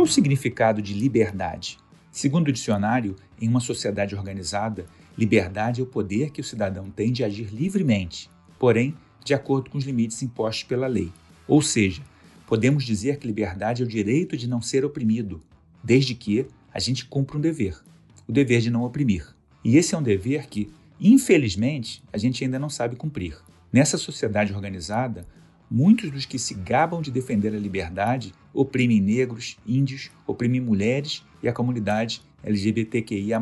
Qual o significado de liberdade? Segundo o dicionário, em uma sociedade organizada, liberdade é o poder que o cidadão tem de agir livremente, porém, de acordo com os limites impostos pela lei. Ou seja, podemos dizer que liberdade é o direito de não ser oprimido, desde que a gente cumpra um dever, o dever de não oprimir. E esse é um dever que, infelizmente, a gente ainda não sabe cumprir. Nessa sociedade organizada, muitos dos que se gabam de defender a liberdade oprimem negros, índios, oprimem mulheres e a comunidade LGBTQIA.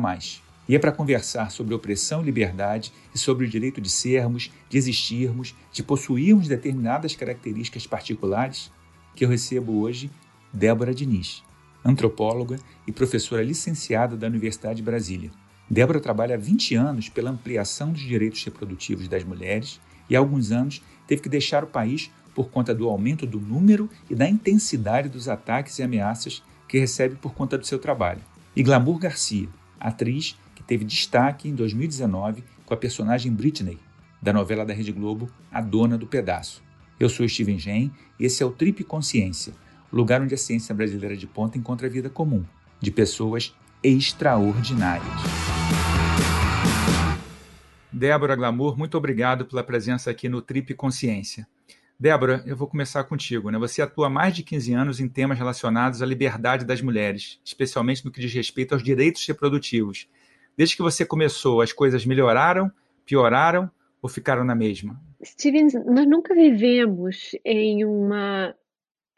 E é para conversar sobre opressão e liberdade e sobre o direito de sermos, de existirmos, de possuirmos determinadas características particulares que eu recebo hoje Débora Diniz, antropóloga e professora licenciada da Universidade de Brasília. Débora trabalha há 20 anos pela ampliação dos direitos reprodutivos das mulheres e há alguns anos teve que deixar o país por conta do aumento do número e da intensidade dos ataques e ameaças que recebe por conta do seu trabalho. E Glamour Garcia, atriz que teve destaque em 2019 com a personagem Britney, da novela da Rede Globo A Dona do Pedaço. Eu sou Steven Gen e esse é o Trip Consciência, lugar onde a ciência brasileira de ponta encontra a vida comum, de pessoas extraordinárias. Débora Glamour, muito obrigado pela presença aqui no Trip Consciência. Débora, eu vou começar contigo. Né? Você atua há mais de 15 anos em temas relacionados à liberdade das mulheres, especialmente no que diz respeito aos direitos reprodutivos. Desde que você começou, as coisas melhoraram, pioraram ou ficaram na mesma? Steven, nós nunca vivemos em uma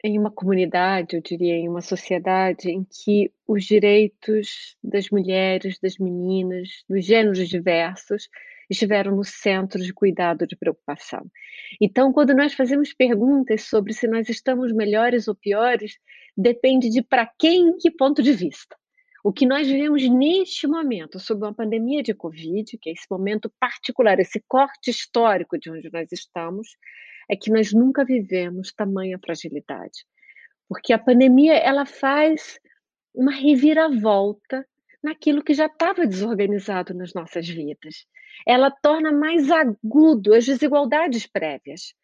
em uma comunidade, eu diria, em uma sociedade em que os direitos das mulheres, das meninas, dos gêneros diversos estiveram no centro de cuidado, de preocupação. Então, quando nós fazemos perguntas sobre se nós estamos melhores ou piores, depende de para quem e que ponto de vista. O que nós vivemos neste momento, sob uma pandemia de Covid, que é esse momento particular, esse corte histórico de onde nós estamos, é que nós nunca vivemos tamanha fragilidade. Porque a pandemia, ela faz uma reviravolta naquilo que já estava desorganizado nas nossas vidas. Ela torna mais agudo as desigualdades prévias.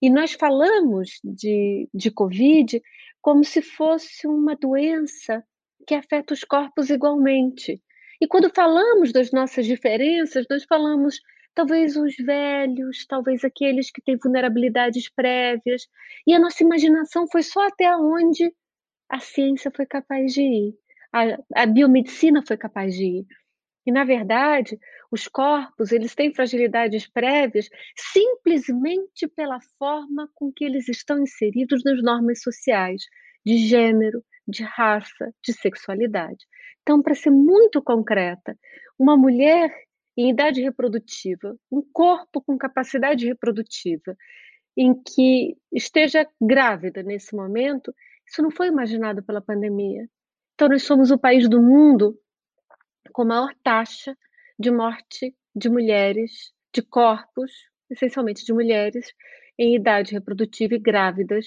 E nós falamos de, de Covid como se fosse uma doença que afeta os corpos igualmente. E quando falamos das nossas diferenças, nós falamos talvez os velhos, talvez aqueles que têm vulnerabilidades prévias. E a nossa imaginação foi só até onde a ciência foi capaz de ir a, a biomedicina foi capaz de ir. E, na verdade, os corpos eles têm fragilidades prévias simplesmente pela forma com que eles estão inseridos nas normas sociais de gênero, de raça, de sexualidade. Então, para ser muito concreta, uma mulher em idade reprodutiva, um corpo com capacidade reprodutiva, em que esteja grávida nesse momento, isso não foi imaginado pela pandemia. Então, nós somos o país do mundo com maior taxa de morte de mulheres, de corpos, essencialmente de mulheres, em idade reprodutiva e grávidas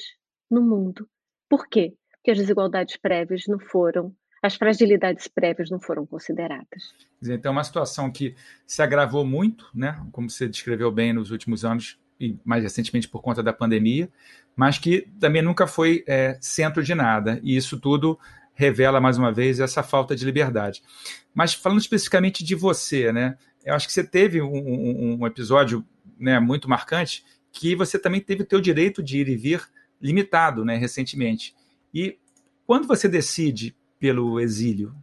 no mundo. Por quê? Porque as desigualdades prévias não foram, as fragilidades prévias não foram consideradas. Então, é uma situação que se agravou muito, né? como você descreveu bem nos últimos anos, e mais recentemente por conta da pandemia, mas que também nunca foi é, centro de nada. E isso tudo revela mais uma vez essa falta de liberdade. Mas falando especificamente de você, né? Eu acho que você teve um, um, um episódio né, muito marcante que você também teve o teu direito de ir e vir limitado, né, recentemente. E quando você decide pelo exílio?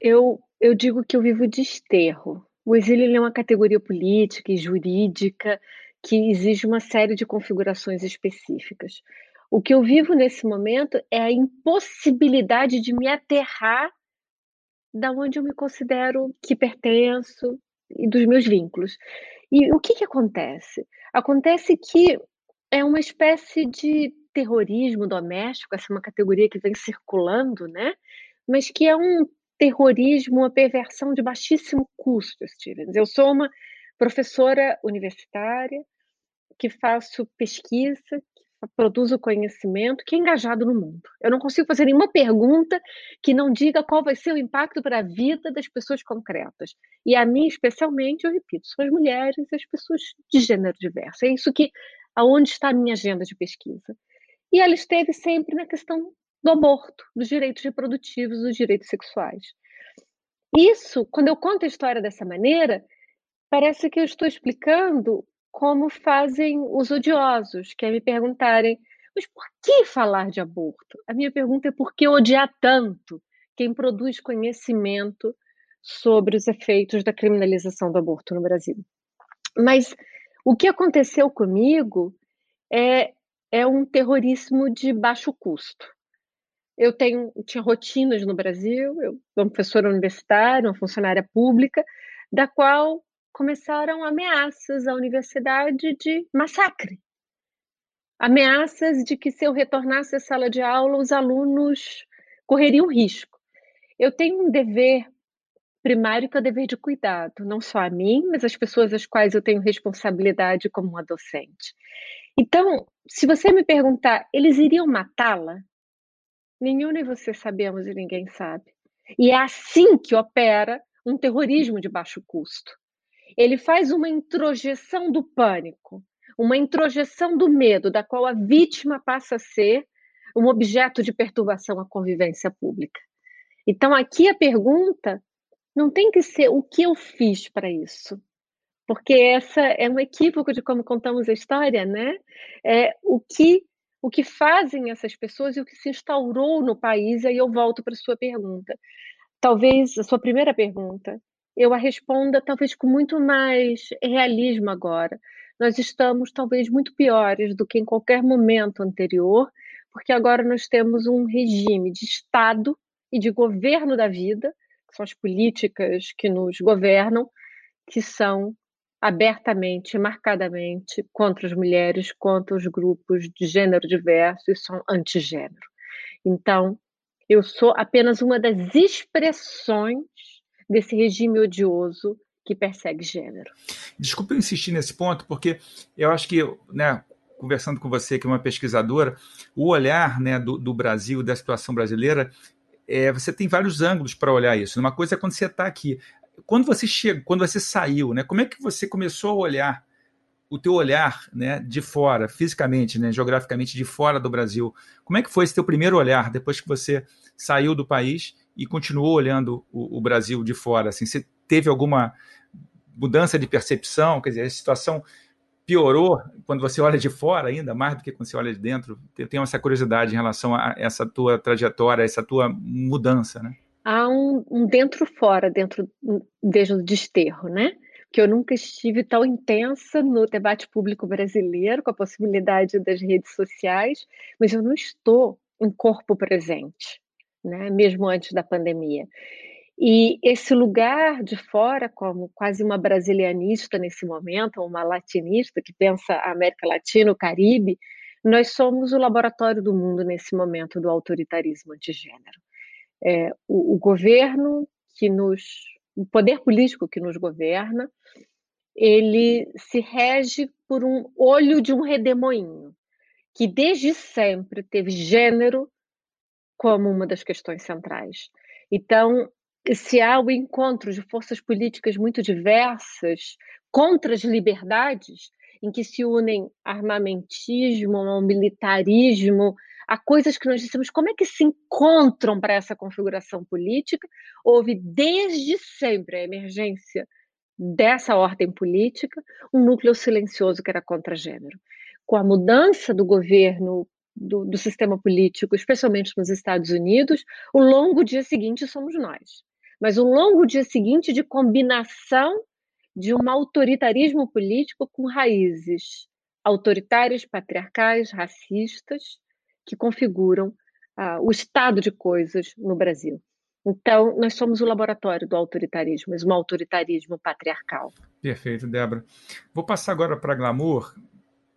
Eu, eu digo que eu vivo de esterro. O exílio é uma categoria política e jurídica que exige uma série de configurações específicas. O que eu vivo nesse momento é a impossibilidade de me aterrar da onde eu me considero que pertenço e dos meus vínculos. E o que, que acontece? Acontece que é uma espécie de terrorismo doméstico, essa é uma categoria que vem circulando, né? Mas que é um terrorismo, uma perversão de baixíssimo custo, Stevens. Eu sou uma professora universitária que faço pesquisa, produz o conhecimento, que é engajado no mundo. Eu não consigo fazer nenhuma pergunta que não diga qual vai ser o impacto para a vida das pessoas concretas. E a mim, especialmente, eu repito, são as mulheres e as pessoas de gênero diverso. É isso que, aonde está a minha agenda de pesquisa. E ela esteve sempre na questão do aborto, dos direitos reprodutivos, dos direitos sexuais. Isso, quando eu conto a história dessa maneira, parece que eu estou explicando como fazem os odiosos, que é me perguntarem: mas por que falar de aborto? A minha pergunta é por que odiar tanto quem produz conhecimento sobre os efeitos da criminalização do aborto no Brasil? Mas o que aconteceu comigo é, é um terrorismo de baixo custo. Eu tenho, tinha rotinas no Brasil, eu sou uma professora universitária, uma funcionária pública, da qual começaram ameaças à universidade de massacre. Ameaças de que se eu retornasse à sala de aula, os alunos correriam risco. Eu tenho um dever primário que é o dever de cuidado, não só a mim, mas as pessoas às quais eu tenho responsabilidade como uma docente. Então, se você me perguntar, eles iriam matá-la? Nenhum nem você sabemos e ninguém sabe. E é assim que opera um terrorismo de baixo custo. Ele faz uma introjeção do pânico, uma introjeção do medo, da qual a vítima passa a ser um objeto de perturbação à convivência pública. Então, aqui a pergunta não tem que ser o que eu fiz para isso, porque essa é um equívoco de como contamos a história, né? É o que o que fazem essas pessoas e o que se instaurou no país. E aí eu volto para sua pergunta. Talvez a sua primeira pergunta, eu a responda talvez com muito mais realismo agora. Nós estamos talvez muito piores do que em qualquer momento anterior, porque agora nós temos um regime de Estado e de governo da vida que são as políticas que nos governam, que são abertamente, marcadamente contra as mulheres, contra os grupos de gênero diverso e são antigênero. Então, eu sou apenas uma das expressões desse regime odioso que persegue gênero. Desculpe eu insistir nesse ponto, porque eu acho que, né, conversando com você, que é uma pesquisadora, o olhar né, do, do Brasil, da situação brasileira, é, você tem vários ângulos para olhar isso. Uma coisa é quando você está aqui. Quando você chega, quando você saiu, né? Como é que você começou a olhar o teu olhar, né, de fora, fisicamente, né, geograficamente de fora do Brasil? Como é que foi esse teu primeiro olhar depois que você saiu do país e continuou olhando o, o Brasil de fora? Assim, você teve alguma mudança de percepção? Quer dizer, a situação piorou quando você olha de fora ainda mais do que quando você olha de dentro? Eu tenho essa curiosidade em relação a essa tua trajetória, essa tua mudança, né? Há um, um dentro-fora, dentro, desde o desterro, né? Que eu nunca estive tão intensa no debate público brasileiro, com a possibilidade das redes sociais, mas eu não estou em corpo presente, né? Mesmo antes da pandemia. E esse lugar de fora, como quase uma brasilianista nesse momento, uma latinista que pensa a América Latina, o Caribe, nós somos o laboratório do mundo nesse momento do autoritarismo antigênero. É, o, o governo que nos. o poder político que nos governa, ele se rege por um olho de um redemoinho, que desde sempre teve gênero como uma das questões centrais. Então, se há o encontro de forças políticas muito diversas contra as liberdades, em que se unem armamentismo, militarismo, a coisas que nós dissemos, como é que se encontram para essa configuração política? Houve desde sempre a emergência dessa ordem política, um núcleo silencioso que era contra gênero. Com a mudança do governo do, do, sistema político, especialmente nos Estados Unidos, o longo dia seguinte somos nós mas um longo dia seguinte de combinação de um autoritarismo político com raízes autoritárias, patriarcais, racistas, que configuram ah, o estado de coisas no Brasil. Então, nós somos o laboratório do autoritarismo, mas um autoritarismo patriarcal. Perfeito, Débora. Vou passar agora para Glamour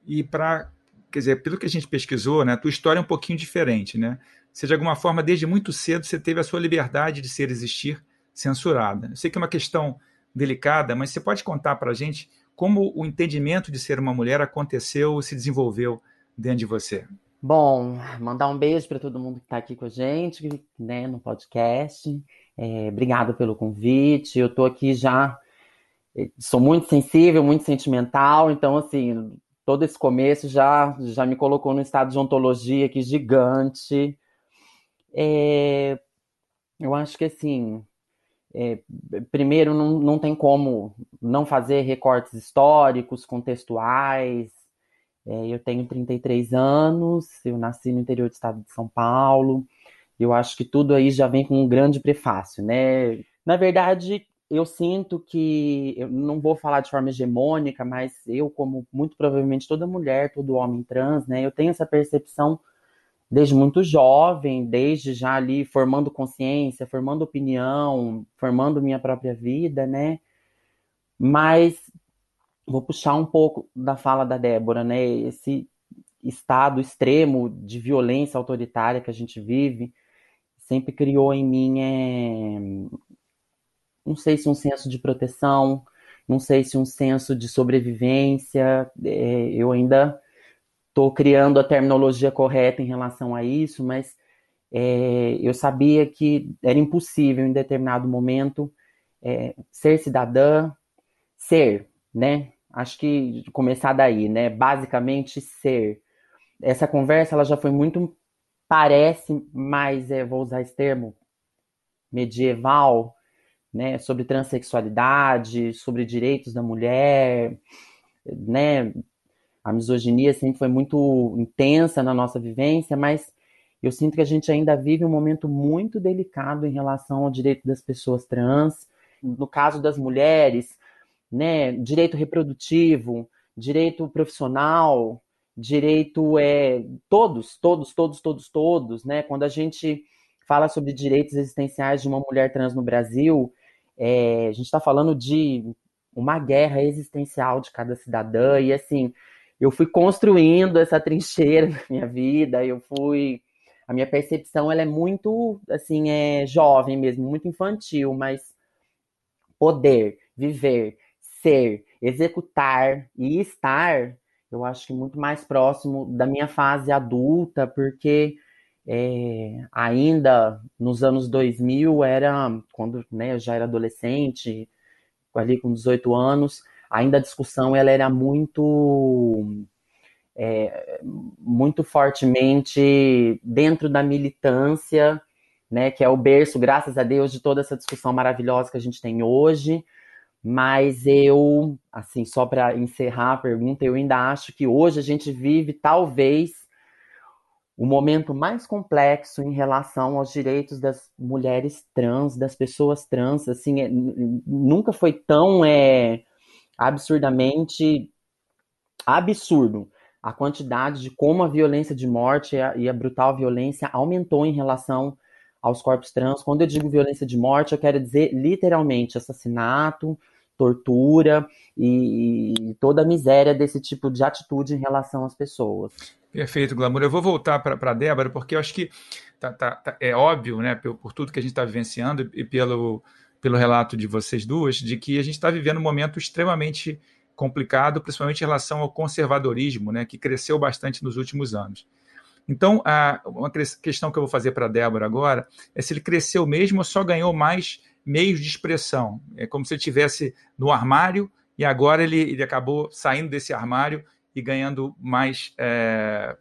e para, quer dizer, pelo que a gente pesquisou, né, a tua história é um pouquinho diferente, né? Você, de alguma forma, desde muito cedo, você teve a sua liberdade de ser existir censurada. Eu sei que é uma questão delicada, mas você pode contar para a gente como o entendimento de ser uma mulher aconteceu, se desenvolveu dentro de você? Bom, mandar um beijo para todo mundo que está aqui com a gente, né, no podcast. É, obrigado pelo convite. Eu estou aqui já, eh, sou muito sensível, muito sentimental, então assim, todo esse começo já já me colocou num estado de ontologia aqui gigante. É, eu acho que assim, é, primeiro não, não tem como não fazer recortes históricos, contextuais. É, eu tenho 33 anos, eu nasci no interior do estado de São Paulo. Eu acho que tudo aí já vem com um grande prefácio, né? Na verdade, eu sinto que, eu não vou falar de forma hegemônica, mas eu, como muito provavelmente toda mulher, todo homem trans, né, eu tenho essa percepção desde muito jovem, desde já ali formando consciência, formando opinião, formando minha própria vida, né? Mas vou puxar um pouco da fala da Débora, né? Esse estado extremo de violência autoritária que a gente vive sempre criou em mim é, não sei se um senso de proteção, não sei se um senso de sobrevivência. É, eu ainda estou criando a terminologia correta em relação a isso, mas é, eu sabia que era impossível em determinado momento é, ser cidadã, ser, né? Acho que começar daí, né? Basicamente ser. Essa conversa ela já foi muito parece mais, é, vou usar esse termo, medieval, né, sobre transexualidade, sobre direitos da mulher, né? A misoginia sempre foi muito intensa na nossa vivência, mas eu sinto que a gente ainda vive um momento muito delicado em relação ao direito das pessoas trans, no caso das mulheres, né, direito reprodutivo, direito profissional, direito é todos, todos, todos, todos, todos, né? Quando a gente fala sobre direitos existenciais de uma mulher trans no Brasil, é, a gente está falando de uma guerra existencial de cada cidadã, e assim, eu fui construindo essa trincheira na minha vida, eu fui. A minha percepção ela é muito assim, é jovem mesmo, muito infantil, mas poder, viver, ser, executar e estar, eu acho que muito mais próximo da minha fase adulta, porque é, ainda nos anos 2000 era quando né, eu já era adolescente, ali com 18 anos, ainda a discussão ela era muito é, muito fortemente dentro da militância, né, que é o berço, graças a Deus, de toda essa discussão maravilhosa que a gente tem hoje. Mas eu, assim, só para encerrar a pergunta, eu ainda acho que hoje a gente vive talvez o momento mais complexo em relação aos direitos das mulheres trans, das pessoas trans, assim, é, nunca foi tão é, absurdamente absurdo a quantidade de como a violência de morte e a, e a, brutal violência aumentou em relação aos corpos trans. Quando eu digo violência de morte, eu quero dizer literalmente assassinato, tortura e, e toda a miséria desse tipo de atitude em relação às pessoas. Perfeito, Glamour. Eu vou voltar para a Débora, porque eu acho que tá, tá, tá, é óbvio, né, por, por tudo que a gente está vivenciando e pelo, pelo relato de vocês duas, de que a gente está vivendo um momento extremamente complicado, principalmente em relação ao conservadorismo, né, que cresceu bastante nos últimos anos. Então, a, uma questão que eu vou fazer para a Débora agora é se ele cresceu mesmo ou só ganhou mais meios de expressão. É como se ele estivesse no armário e agora ele, ele acabou saindo desse armário e ganhando mais é,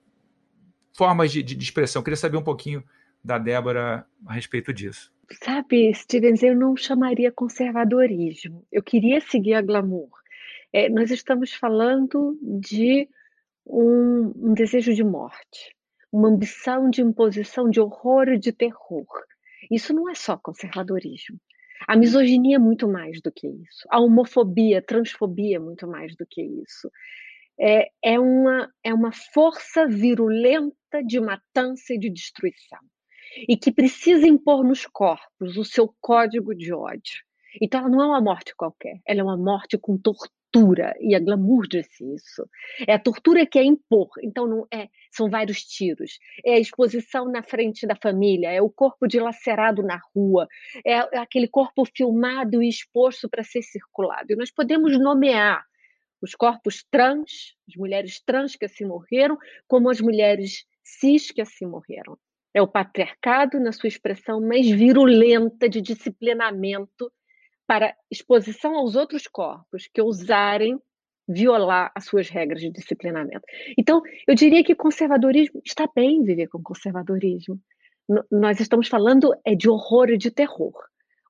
formas de, de, expressão. Eu queria saber um pouquinho da Débora a respeito disso. Sabe, Stevens, eu não chamaria conservadorismo. Eu queria seguir a glamour. É, nós estamos falando de um, um, desejo de morte, uma ambição de imposição de horror e de terror. Isso não é só conservadorismo. A misoginia é muito mais do que isso. A homofobia, a transfobia é muito mais do que isso é, é, uma, é uma força virulenta de matança e de destruição, e que precisa impor nos corpos o seu código de ódio. Então, ela não é uma morte qualquer, ela é uma morte com tortura, e a glamour disse isso. É a tortura que é impor, então não é, são vários tiros, é a exposição na frente da família, é o corpo dilacerado na rua, é aquele corpo filmado e exposto para ser circulado. E nós podemos nomear os corpos trans, as mulheres trans que assim morreram, como as mulheres cis que assim morreram. É o patriarcado na sua expressão mais virulenta de disciplinamento para exposição aos outros corpos que ousarem violar as suas regras de disciplinamento. Então, eu diria que conservadorismo está bem viver com conservadorismo. nós estamos falando é de horror e de terror.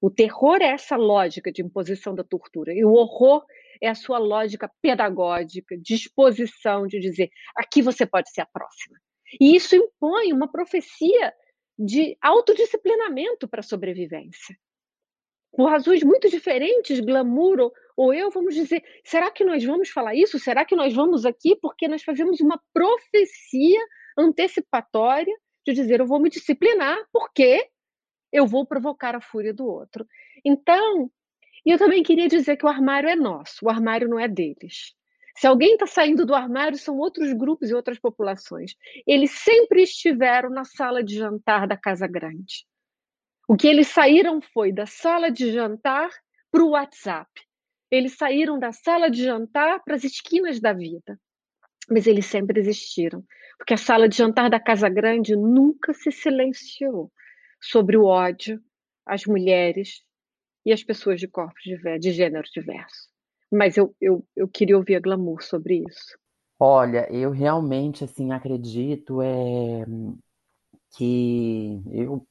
O terror é essa lógica de imposição da tortura, e o horror é a sua lógica pedagógica, disposição de dizer aqui você pode ser a próxima. E isso impõe uma profecia de autodisciplinamento para a sobrevivência. Por razões muito diferentes, glamour ou, ou eu, vamos dizer, será que nós vamos falar isso? Será que nós vamos aqui? Porque nós fazemos uma profecia antecipatória de dizer eu vou me disciplinar, porque eu vou provocar a fúria do outro. Então, eu também queria dizer que o armário é nosso, o armário não é deles. Se alguém está saindo do armário, são outros grupos e outras populações. Eles sempre estiveram na sala de jantar da Casa Grande. O que eles saíram foi da sala de jantar para o WhatsApp. Eles saíram da sala de jantar para as esquinas da vida. Mas eles sempre existiram, porque a sala de jantar da Casa Grande nunca se silenciou sobre o ódio às mulheres e às pessoas de corpos de, de gênero diverso. Mas eu, eu, eu queria ouvir a Glamour sobre isso. Olha, eu realmente assim acredito é, que eu,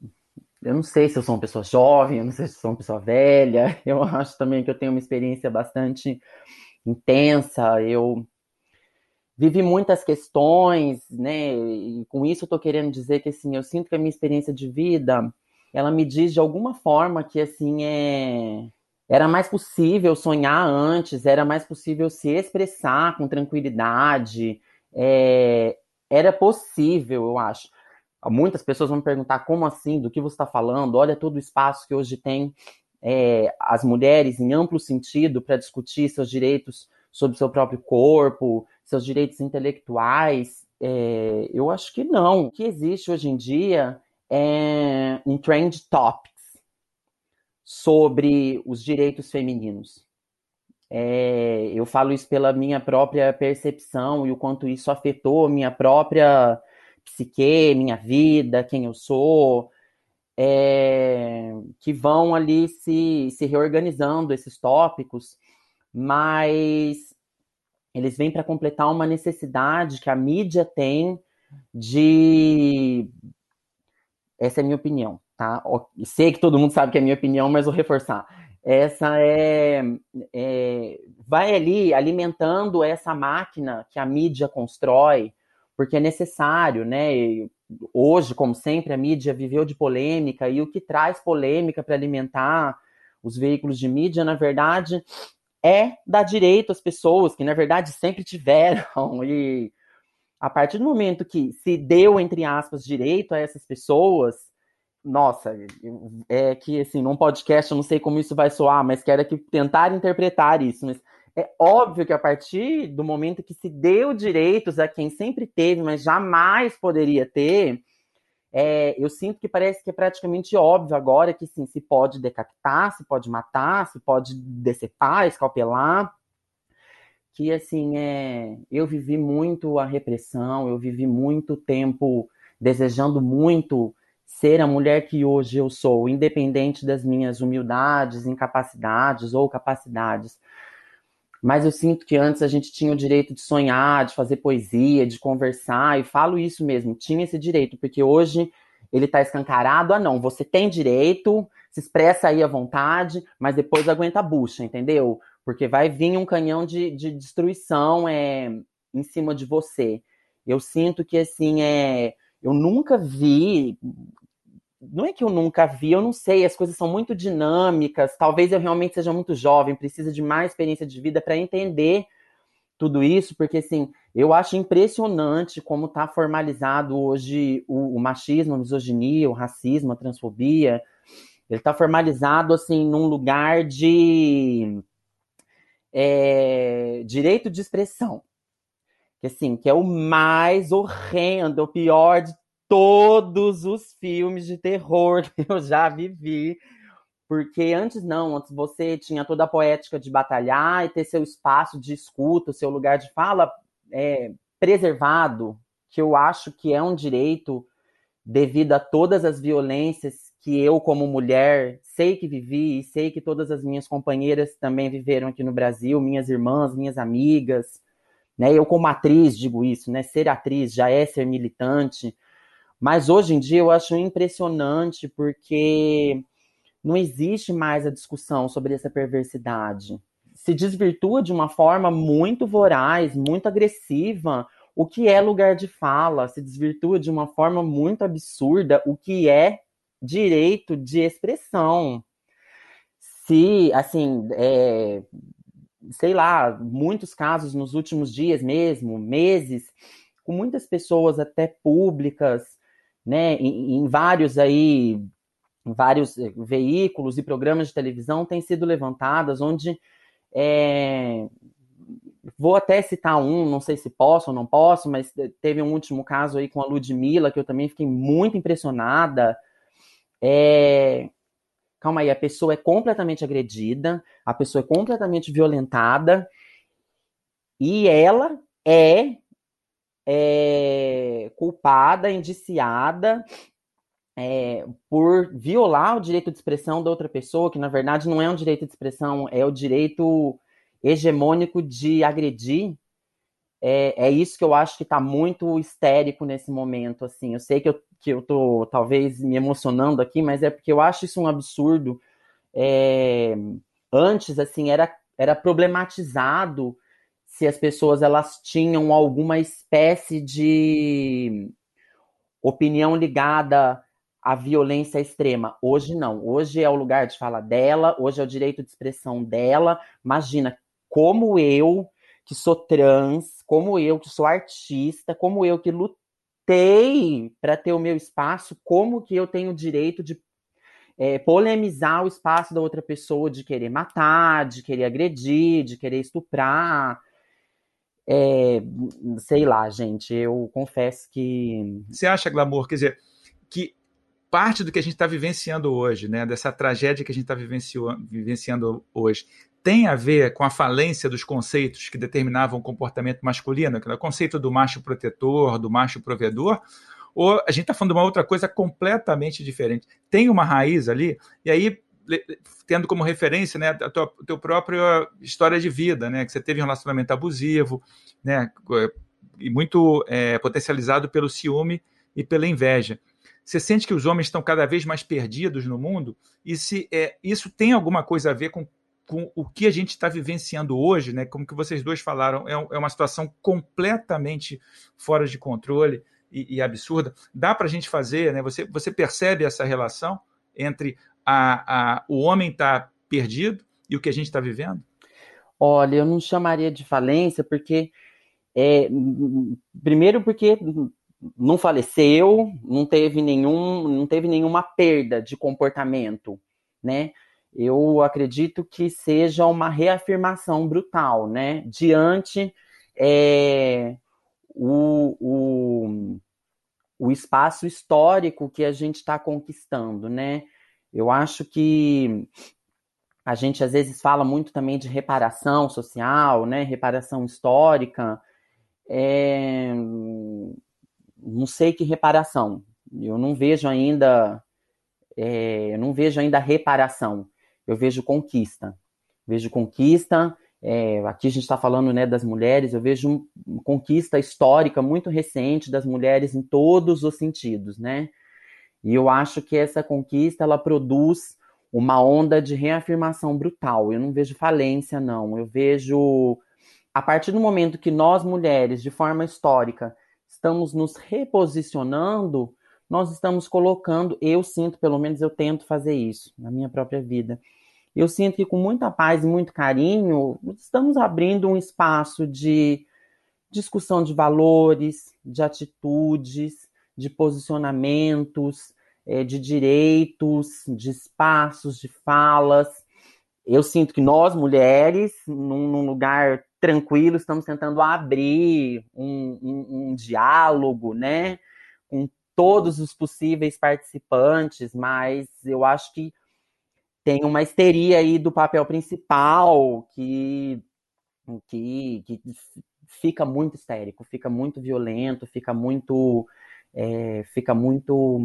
eu não sei se eu sou uma pessoa jovem, eu não sei se eu sou uma pessoa velha, eu acho também que eu tenho uma experiência bastante intensa, eu vivi muitas questões, né? E com isso eu tô querendo dizer que assim, eu sinto que a minha experiência de vida, ela me diz de alguma forma que assim é era mais possível sonhar antes, era mais possível se expressar com tranquilidade, é, era possível, eu acho. Muitas pessoas vão me perguntar como assim, do que você está falando? Olha todo o espaço que hoje tem é, as mulheres em amplo sentido para discutir seus direitos sobre seu próprio corpo, seus direitos intelectuais? É, eu acho que não. O que existe hoje em dia é um trend topics sobre os direitos femininos. É, eu falo isso pela minha própria percepção e o quanto isso afetou minha própria psique, minha vida, quem eu sou, é, que vão ali se, se reorganizando esses tópicos mas eles vêm para completar uma necessidade que a mídia tem de. Essa é a minha opinião, tá? Sei que todo mundo sabe que é a minha opinião, mas vou reforçar. Essa é, é. Vai ali alimentando essa máquina que a mídia constrói, porque é necessário, né? Hoje, como sempre, a mídia viveu de polêmica, e o que traz polêmica para alimentar os veículos de mídia, na verdade, é dar direito às pessoas que, na verdade, sempre tiveram. E a partir do momento que se deu, entre aspas, direito a essas pessoas, nossa, é que, assim, num podcast, eu não sei como isso vai soar, mas quero aqui tentar interpretar isso. Mas é óbvio que a partir do momento que se deu direitos a quem sempre teve, mas jamais poderia ter, é, eu sinto que parece que é praticamente óbvio agora que sim, se pode decapitar, se pode matar, se pode decepar, escalpelar. Que assim, é, eu vivi muito a repressão, eu vivi muito tempo desejando muito ser a mulher que hoje eu sou, independente das minhas humildades, incapacidades ou capacidades mas eu sinto que antes a gente tinha o direito de sonhar, de fazer poesia, de conversar, e falo isso mesmo, tinha esse direito, porque hoje ele está escancarado, ah não, você tem direito, se expressa aí à vontade, mas depois aguenta a bucha, entendeu? Porque vai vir um canhão de, de destruição é, em cima de você. Eu sinto que, assim, é, eu nunca vi não é que eu nunca vi, eu não sei, as coisas são muito dinâmicas. Talvez eu realmente seja muito jovem, precisa de mais experiência de vida para entender tudo isso, porque assim, eu acho impressionante como está formalizado hoje o, o, machismo, a misoginia, o racismo, a transfobia. Ele está formalizado assim num lugar de é, direito de expressão, que assim, que é o mais horrendo, o pior de todos os filmes de terror que eu já vivi. Porque antes não, antes você tinha toda a poética de batalhar e ter seu espaço de escuta, seu lugar de fala é, preservado, que eu acho que é um direito devido a todas as violências que eu, como mulher, sei que vivi e sei que todas as minhas companheiras também viveram aqui no Brasil, minhas irmãs, minhas amigas. Né? Eu, como atriz, digo isso, né? Ser atriz já é ser militante Mas hoje em dia eu acho impressionante porque não existe mais a discussão sobre essa perversidade. Se desvirtua de uma forma muito voraz, muito agressiva, o que é lugar de fala, se desvirtua de uma forma muito absurda o que é direito de expressão. Se, assim, é, sei lá, muitos casos nos últimos dias mesmo, meses, com muitas pessoas até públicas, né, em, em vários aí, vários veículos e programas de televisão têm sido levantadas, onde é, vou até citar um, não sei se posso ou não posso, mas teve um último caso aí com a Ludmilla, que eu também fiquei muito impressionada. É, calma aí, a pessoa é completamente agredida, a pessoa é completamente violentada, e ela é, é culpada, indiciada é, por violar o direito de expressão da outra pessoa, que na verdade não é um direito de expressão, é o direito hegemônico de agredir. É, é isso que eu acho que está muito histérico nesse momento. Assim, eu sei que eu, que eu tô talvez me emocionando aqui, mas é porque eu acho isso um absurdo. É, antes, assim, era, era problematizado se as pessoas elas tinham alguma espécie de opinião ligada à violência extrema. Hoje não. Hoje é o lugar de fala dela, hoje é o direito de expressão dela. Imagina como eu, que sou trans, como eu, que sou artista, como eu, que lutei para ter o meu espaço, como que eu tenho o direito de é, polemizar o espaço da outra pessoa, de querer matar, de querer agredir, de querer estuprar. É, sei lá, gente, eu confesso que. Você acha, Glamour, quer dizer, que parte do que a gente está vivenciando hoje, né, dessa tragédia que a gente está vivenciando hoje, tem a ver com a falência dos conceitos que determinavam o comportamento masculino, aquele conceito do macho protetor, do macho provedor, ou a gente está falando de uma outra coisa completamente diferente. Tem uma raiz ali, e aí, tendo como referência né, a tua, a tua própria história de vida, né, que você teve um relacionamento abusivo, né, e muito é, potencializado pelo ciúme e pela inveja. Você sente que os homens estão cada vez mais perdidos no mundo? E se é, isso tem alguma coisa a ver com com o que a gente está vivenciando hoje, né? Como que vocês dois falaram, é, é uma situação completamente fora de controle e, e absurda. Dá para a gente fazer, né? Você, você percebe essa relação entre a, a, o homem estar tá perdido e o que a gente está vivendo? Olha, eu não chamaria de falência, porque é, primeiro porque não faleceu, não teve nenhum, não teve nenhuma perda de comportamento, né? Eu acredito que seja uma reafirmação brutal, né? Diante é, o, o, o espaço histórico que a gente está conquistando, né? Eu acho que a gente às vezes fala muito também de reparação social, né? Reparação histórica. É, não sei que reparação. Eu não vejo ainda, é, eu não vejo ainda reparação eu vejo conquista. Vejo conquista. É, aqui a gente está falando né, das mulheres, eu vejo uma conquista histórica muito recente das mulheres em todos os sentidos, né? E eu acho que essa conquista ela produz uma onda de reafirmação brutal. Eu não vejo falência, não. Eu vejo a partir do momento que nós mulheres, de forma histórica, estamos nos reposicionando, nós estamos colocando, eu sinto, pelo menos eu tento fazer isso na minha própria vida eu sinto que com muita paz e muito carinho, estamos abrindo um espaço de discussão de valores, de atitudes, de posicionamentos, é, de direitos, de espaços, de falas. Eu sinto que nós, mulheres, num, num lugar tranquilo, estamos tentando abrir um, um, um diálogo, né, com todos os possíveis participantes, mas eu acho que tem uma histeria aí do papel principal que, que, que fica muito histérico, fica muito violento, fica muito. É, fica muito.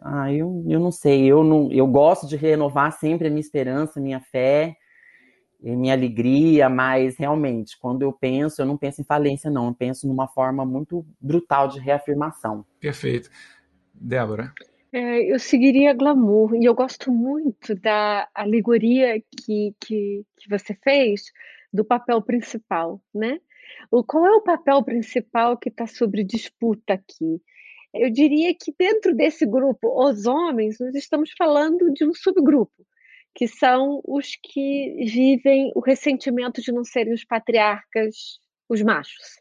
Ah, eu, eu não sei, eu, não, eu gosto de renovar sempre a minha esperança, a minha fé, minha alegria, mas realmente, quando eu penso, eu não penso em falência, não, eu penso numa forma muito brutal de reafirmação. Perfeito. Débora? É, eu seguiria glamour e eu gosto muito da alegoria que, que, que você fez do papel principal, né? O, qual é o papel principal que está sobre disputa aqui? Eu diria que dentro desse grupo, os homens, nós estamos falando de um subgrupo, que são os que vivem o ressentimento de não serem os patriarcas, os machos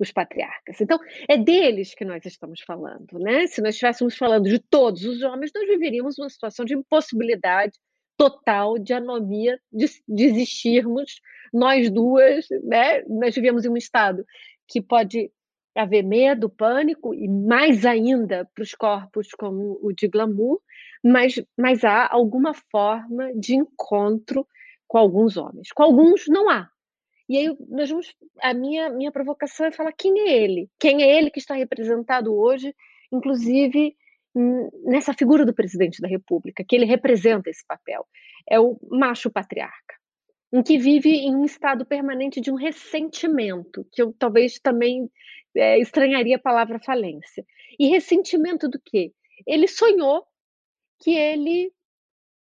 os patriarcas. Então, é deles que nós estamos falando, né? Se nós estivéssemos falando de todos os homens, nós viveríamos uma situação de impossibilidade total, de anomia, de, de existirmos nós duas, né? Nós vivemos em um estado que pode haver medo, pânico e mais ainda para os corpos como o de glamour, mas, mas há alguma forma de encontro com alguns homens. Com alguns não há, e aí nós vamos, a minha minha provocação é falar quem é ele? Quem é ele que está representado hoje, inclusive nessa figura do presidente da República, que ele representa esse papel. É o macho patriarca, em que vive em um estado permanente de um ressentimento, que eu talvez também é, estranharia a palavra falência. E ressentimento do quê? Ele sonhou que ele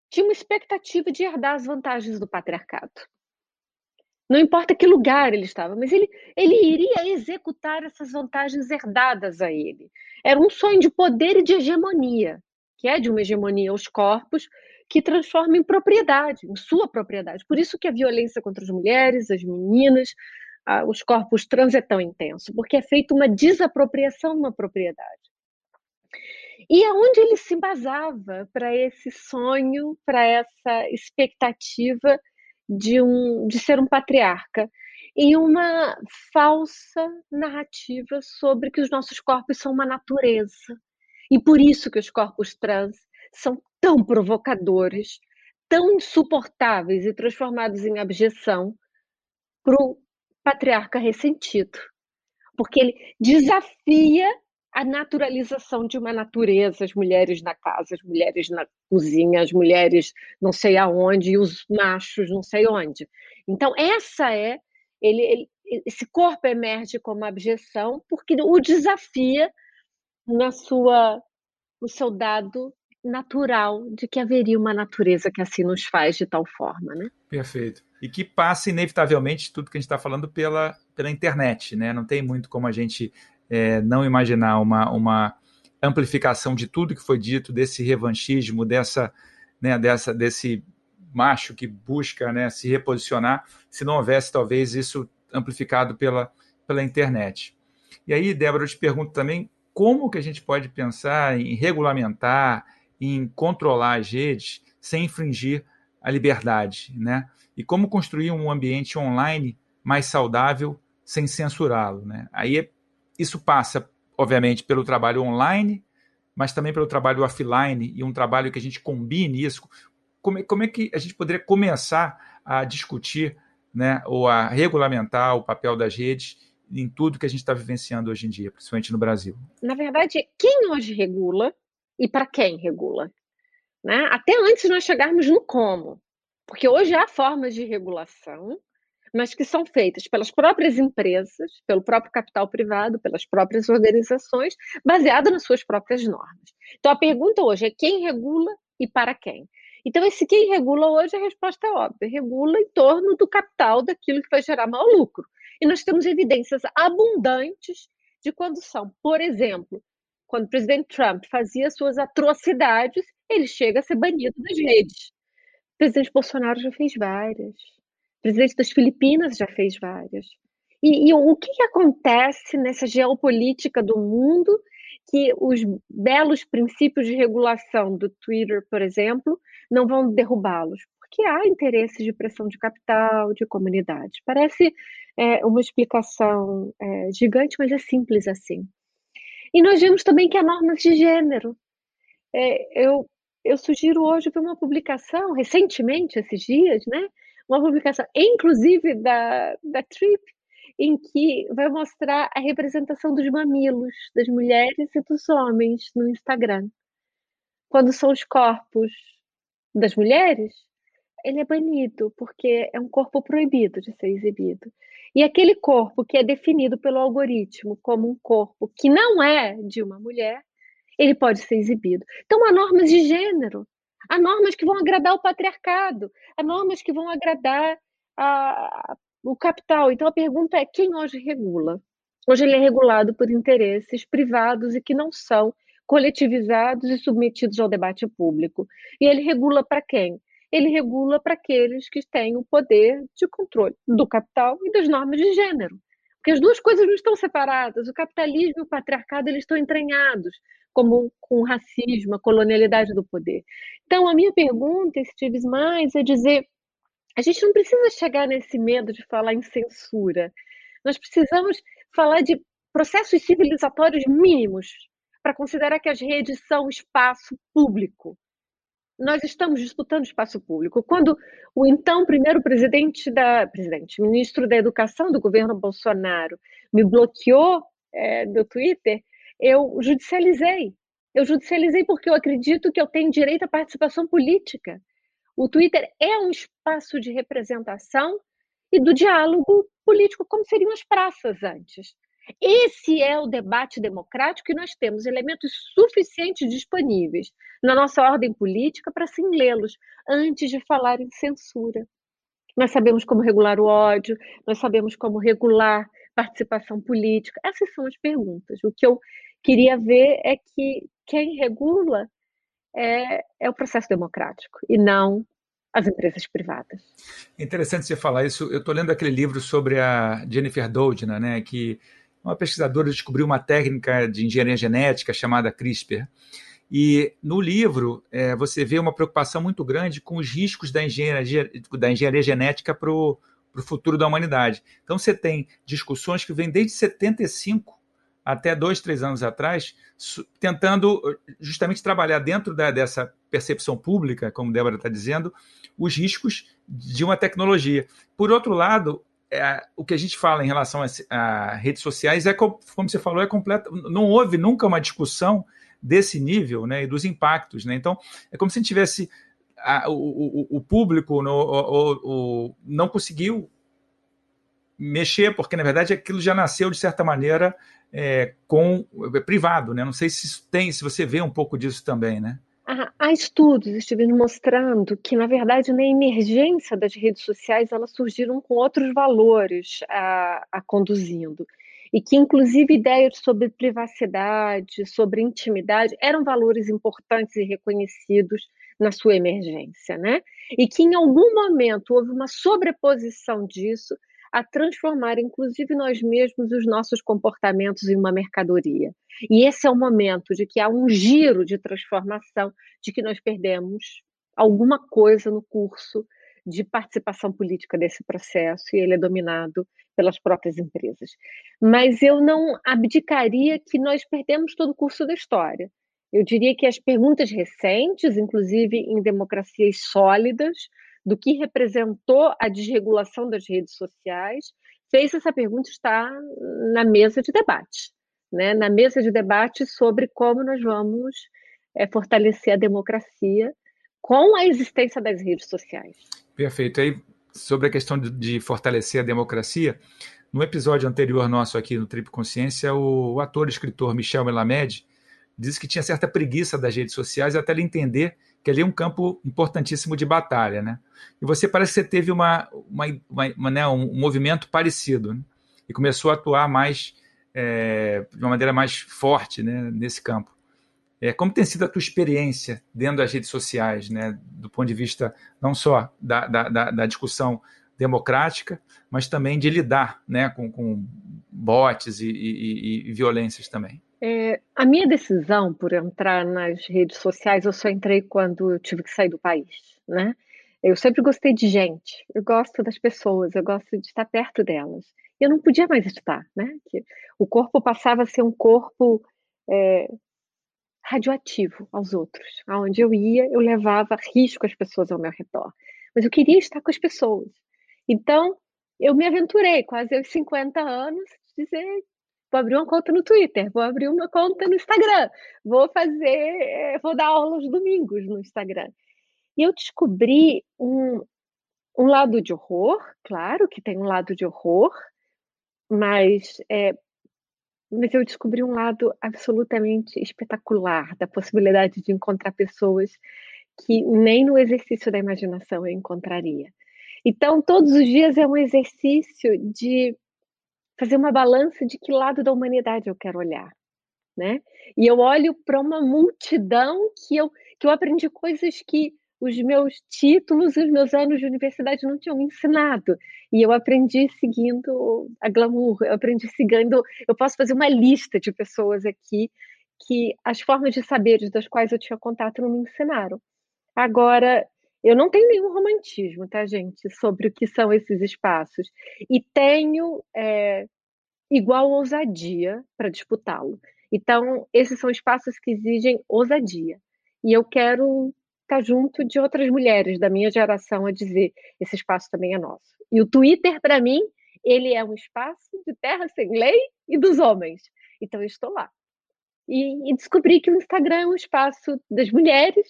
tinha uma expectativa de herdar as vantagens do patriarcado. Não importa que lugar ele estava, mas ele, ele iria executar essas vantagens herdadas a ele. Era um sonho de poder e de hegemonia, que é de uma hegemonia aos corpos, que transforma em propriedade, em sua propriedade. Por isso que a violência contra as mulheres, as meninas, os corpos trans é tão intenso, porque é feita uma desapropriação de uma propriedade. E aonde ele se basava para esse sonho, para essa expectativa de, um, de ser um patriarca em uma falsa narrativa sobre que os nossos corpos são uma natureza. E por isso que os corpos trans são tão provocadores, tão insuportáveis e transformados em abjeção para o patriarca ressentido. Porque ele desafia a naturalização de uma natureza, as mulheres na casa, as mulheres na cozinha, as mulheres não sei aonde, e os machos não sei onde. Então, essa é. Ele, ele, esse corpo emerge como abjeção porque o desafia na sua no seu dado natural de que haveria uma natureza que assim nos faz de tal forma, né? Perfeito. E que passa inevitavelmente tudo que a gente está falando pela, pela internet, né? Não tem muito como a gente é, não imaginar uma, uma amplificação de tudo que foi dito, desse revanchismo, dessa, né, dessa, desse macho que busca né, se reposicionar, se não houvesse talvez isso amplificado pela, pela internet. E aí, Débora, eu te pergunto também como que a gente pode pensar em regulamentar, em controlar as redes sem infringir a liberdade, né? E como construir um ambiente online mais saudável sem censurá-lo, né? Aí é isso passa, obviamente, pelo trabalho online, mas também pelo trabalho offline e um trabalho que a gente combine isso. Como, é, como é que a gente poderia começar a discutir né, ou a regulamentar o papel das redes em tudo que a gente está vivenciando hoje em dia, principalmente no Brasil? Na verdade, quem hoje regula e para quem regula? Né? Até antes de nós chegarmos no como. Porque hoje há formas de regulação mas que são feitas pelas próprias empresas, pelo próprio capital privado, pelas próprias organizações, baseada nas suas próprias normas. Então a pergunta hoje é quem regula e para quem? Então, esse quem regula hoje, a resposta é óbvia: regula em torno do capital, daquilo que vai gerar maior lucro. E nós temos evidências abundantes de quando são, por exemplo, quando o presidente Trump fazia suas atrocidades, ele chega a ser banido das redes. O presidente Bolsonaro já fez várias. O presidente das Filipinas já fez várias. E, e o que, acontece nessa geopolítica do mundo que os belos princípios de regulação do Twitter, por exemplo, não vão derrubá-los? Porque há interesses de pressão de capital, de comunidade. Parece é, uma explicação é, gigante, mas é simples assim. E nós vemos também que há normas de gênero. É, eu, eu sugiro hoje ver uma publicação, recentemente, esses dias, né, uma publicação, inclusive da, da Trip, em que vai mostrar a representação dos mamilos das mulheres e dos homens no Instagram. Quando são os corpos das mulheres, ele é banido, porque é um corpo proibido de ser exibido. E aquele corpo que é definido pelo algoritmo como um corpo que não é de uma mulher, ele pode ser exibido. Então, há normas de gênero, há normas que vão agradar o patriarcado, há normas que vão agradar a, o capital. Então, a pergunta é: quem hoje regula? Hoje ele é regulado por interesses privados e que não são coletivizados e submetidos ao debate público. E ele regula para quem? Ele regula para aqueles que têm o poder de controle do capital e das normas de gênero. Porque as duas coisas não estão separadas. O capitalismo e o patriarcado eles estão entranhados, como com o racismo, a colonialidade do poder. Então, a minha pergunta, Steve mais, é dizer: a gente não precisa chegar nesse medo de falar em censura. Nós precisamos falar de processos civilizatórios mínimos para considerar que as redes são espaço público. Nós estamos disputando espaço público. Quando o então primeiro presidente da presidente, ministro da Educação do governo Bolsonaro me bloqueou é, do Twitter, eu judicializei. Eu judicializei porque eu acredito que eu tenho direito à participação política. O Twitter é um espaço de representação e do diálogo político, como seriam as praças antes. Esse é o debate democrático e nós temos elementos suficientes disponíveis na nossa ordem política para sim lê-los antes de falar em censura. Nós sabemos como regular o ódio, nós sabemos como regular participação política. Essas são as perguntas. O que eu queria ver é que quem regula é, é o processo democrático e não as empresas privadas. Interessante você falar isso. Eu estou lendo aquele livro sobre a Jennifer Doudna, né, que uma pesquisadora descobriu uma técnica de engenharia genética chamada CRISPR. E no livro é, você vê uma preocupação muito grande com os riscos da engenharia, da engenharia genética para o futuro da humanidade. Então você tem discussões que vêm desde 75 até dois, três anos atrás, tentando justamente trabalhar dentro da, dessa percepção pública, como Débora está dizendo, os riscos de uma tecnologia. Por outro lado, é, o que a gente fala em relação a, redes sociais é, como você falou, é completo. Não houve nunca uma discussão desse nível né, e dos impactos. Né? Então, é como se a gente tivesse. A, o, o, o, público no, o, o, não conseguiu mexer, porque na verdade aquilo já nasceu de certa maneira é, com é, privado, né? Não sei se tem, se você vê um pouco disso também, né? Há estudos, estivendo mostrando que, na verdade, na emergência das redes sociais, elas surgiram com outros valores a, a conduzindo. E que, inclusive, ideias sobre privacidade, sobre intimidade, eram valores importantes e reconhecidos na sua emergência, né? E que, em algum momento, houve uma sobreposição disso a transformar, inclusive nós mesmos, os nossos comportamentos em uma mercadoria. E esse é o momento de que há um giro de transformação, de que nós perdemos alguma coisa no curso de participação política desse processo e ele é dominado pelas próprias empresas. Mas eu não abdicaria que nós perdemos todo o curso da história. Eu diria que as perguntas recentes, inclusive em democracias sólidas, do que representou a desregulação das redes sociais, fez essa pergunta estar na mesa de debate, né? na mesa de debate sobre como nós vamos é, fortalecer a democracia com a existência das redes sociais. Perfeito. Aí, sobre a questão de, de fortalecer a democracia, no episódio anterior nosso aqui no Trip Consciência, o, o ator e escritor Michel Melamed disse que tinha certa preguiça das redes sociais até ele entender que ali é um campo importantíssimo de batalha, né? E você parece que você teve uma, uma, uma, uma né, um movimento parecido né? e começou a atuar mais é, de uma maneira mais forte né, nesse campo. É, como tem sido a tua experiência dentro das redes sociais, né, do ponto de vista não só da, da, da, da discussão democrática, mas também de lidar né, com, com bots e, e, e violências também? É, a minha decisão por entrar nas redes sociais, eu só entrei quando eu tive que sair do país, né? Eu sempre gostei de gente, eu gosto das pessoas, eu gosto de estar perto delas. Eu não podia mais estar, né? Que o corpo passava a ser um corpo é, radioativo aos outros. Aonde eu ia, eu levava risco às pessoas ao meu redor. Mas eu queria estar com as pessoas. Então, eu me aventurei, quase aos 50 anos, dizer vou abrir uma conta no Twitter, vou abrir uma conta no Instagram, vou fazer, eh, vou dar aula aos domingos no Instagram. E eu descobri um, um lado de horror, claro que tem um lado de horror, mas é, mas eu descobri um lado absolutamente espetacular da possibilidade de encontrar pessoas que nem no exercício da imaginação eu encontraria. Então, todos os dias é um exercício de fazer uma balança de que lado da humanidade eu quero olhar, né? E eu olho para uma multidão que eu, que eu aprendi coisas que os meus títulos e os meus anos de universidade não tinham me ensinado. E eu aprendi seguindo a glamour, eu aprendi seguindo. Eu posso fazer uma lista de pessoas aqui que as formas de saberes das quais eu tinha contato não me ensinaram. Agora, eu não tenho nenhum romantismo, tá, gente, sobre o que são esses espaços. E tenho é, igual ousadia para disputá-lo. Então, esses são espaços que exigem ousadia. E eu quero estar junto de outras mulheres da minha geração a dizer: esse espaço também é nosso. E o Twitter, para mim, ele é um espaço de terra sem lei e dos homens. Então, eu estou lá. E, e descobri que o Instagram é um espaço das mulheres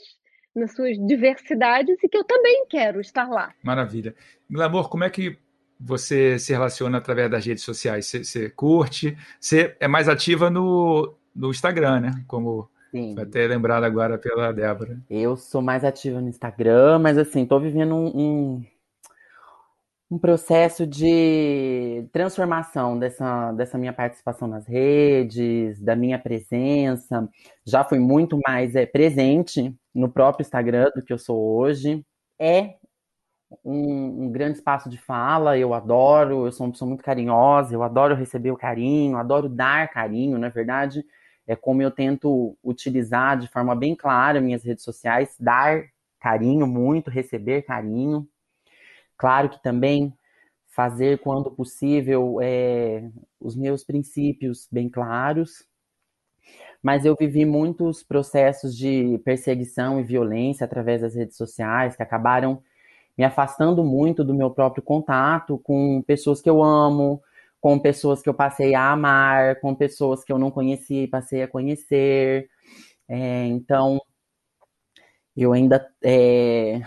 nas suas diversidades e que eu também quero estar lá. Maravilha. Glamour, como é que você se relaciona através das redes sociais? Você, você curte? Você é mais ativa no, no Instagram, né? Como Sim. foi até lembrado agora pela Débora. Eu sou mais ativa no Instagram, mas assim, estou vivendo um, um um processo de transformação dessa, dessa minha participação nas redes, da minha presença. Já fui muito mais é, presente no próprio Instagram do que eu sou hoje. É um, um, grande espaço de fala, eu adoro, eu sou uma pessoa muito carinhosa, eu adoro receber o carinho, adoro dar carinho, na verdade. É como eu tento utilizar de forma bem clara minhas redes sociais, dar carinho muito, receber carinho. Claro que também fazer, quando possível, é, os meus princípios bem claros, mas eu vivi muitos processos de perseguição e violência através das redes sociais que acabaram me afastando muito do meu próprio contato com pessoas que eu amo, com pessoas que eu passei a amar, com pessoas que eu não conhecia e passei a conhecer. É, então, eu ainda é,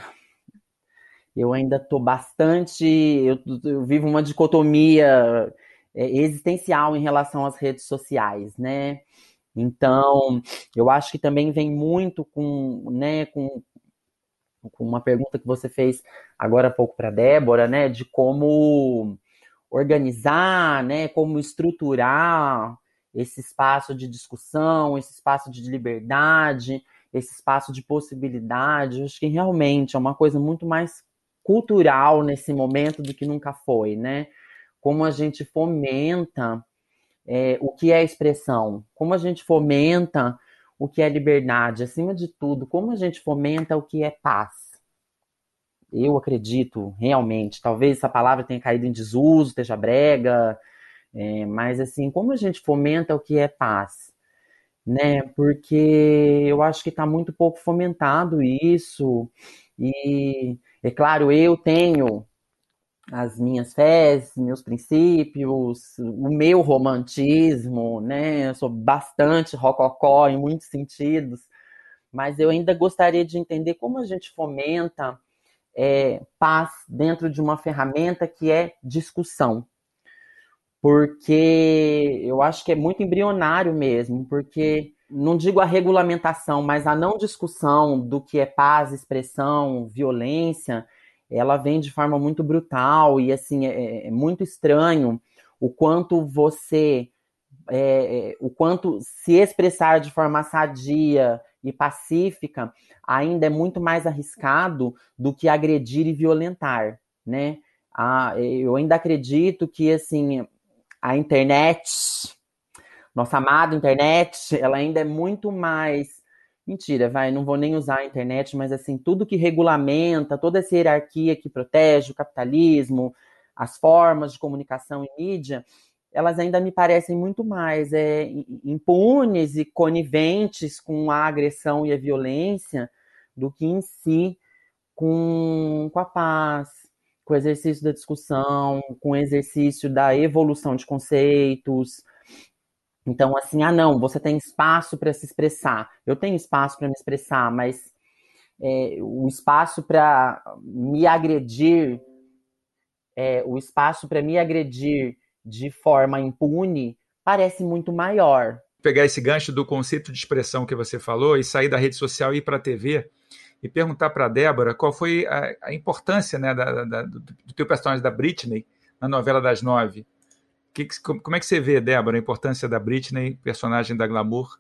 eu ainda estou bastante. Eu, eu, vivo uma dicotomia é, existencial em relação às redes sociais, né? Então, eu acho que também vem muito com, né, com, com uma pergunta que você fez agora há pouco para Débora, né, de como organizar, né, como estruturar esse espaço de discussão, esse espaço de liberdade, esse espaço de possibilidade. Eu acho que realmente é uma coisa muito mais cultural nesse momento do que nunca foi, né? Como a gente fomenta é, o que é expressão, como a gente fomenta o que é liberdade, acima de tudo, como a gente fomenta o que é paz. Eu acredito realmente, talvez essa palavra tenha caído em desuso, esteja brega, é, mas assim, como a gente fomenta o que é paz? Né? Porque eu acho que está muito pouco fomentado isso, e é claro, eu tenho as minhas fés, meus princípios, o meu romantismo, né? Eu sou bastante rococó em muitos sentidos, mas eu ainda gostaria de entender como a gente fomenta é, paz dentro de uma ferramenta que é discussão. Porque eu acho que é muito embrionário mesmo, porque não digo a regulamentação, mas a não discussão do que é paz, expressão, violência, ela vem de forma muito brutal e assim é, é muito estranho o quanto você, é, é, o quanto se expressar de forma sadia e pacífica ainda é muito mais arriscado do que agredir e violentar, né? Ah, eu ainda acredito que assim a internet nossa amada internet, ela ainda é muito mais. Mentira, vai, não vou nem usar a internet, mas assim, tudo que regulamenta, toda essa hierarquia que protege o capitalismo, as formas de comunicação e mídia, elas ainda me parecem muito mais é, impunes e coniventes com a agressão e a violência do que em si com, com a paz, com o exercício da discussão, com o exercício da evolução de conceitos, então, assim, ah, não, você tem espaço para se expressar. Eu tenho espaço para me expressar, mas é, o espaço para me agredir, é, o espaço para me agredir de forma impune parece muito maior. Pegar esse gancho do conceito de expressão que você falou e sair da rede social e ir para a TV e perguntar para a Débora qual foi a, a importância né, da, da, do, do teu personagem da Britney na novela das nove. Que, como é que você vê, Débora, a importância da Britney, personagem da Glamour,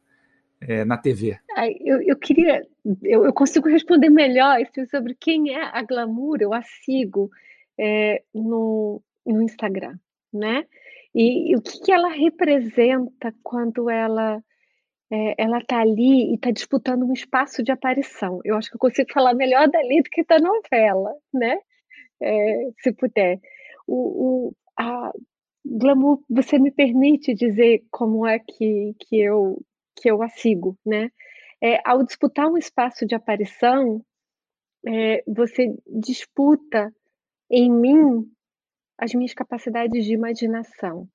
é, na TV? Eu, eu queria, eu, eu, consigo responder melhor sobre quem é a Glamour, eu a sigo é, no, no Instagram, né? E, e o que, que, ela representa quando ela é, ela está ali e está disputando um espaço de aparição. Eu acho que eu consigo falar melhor dali do que da novela, né? Se puder. O, o, a Glamour, você me permite dizer como é que, que, eu, que eu a sigo, né? É, ao disputar um espaço de aparição, é, você disputa em mim as minhas capacidades de imaginação,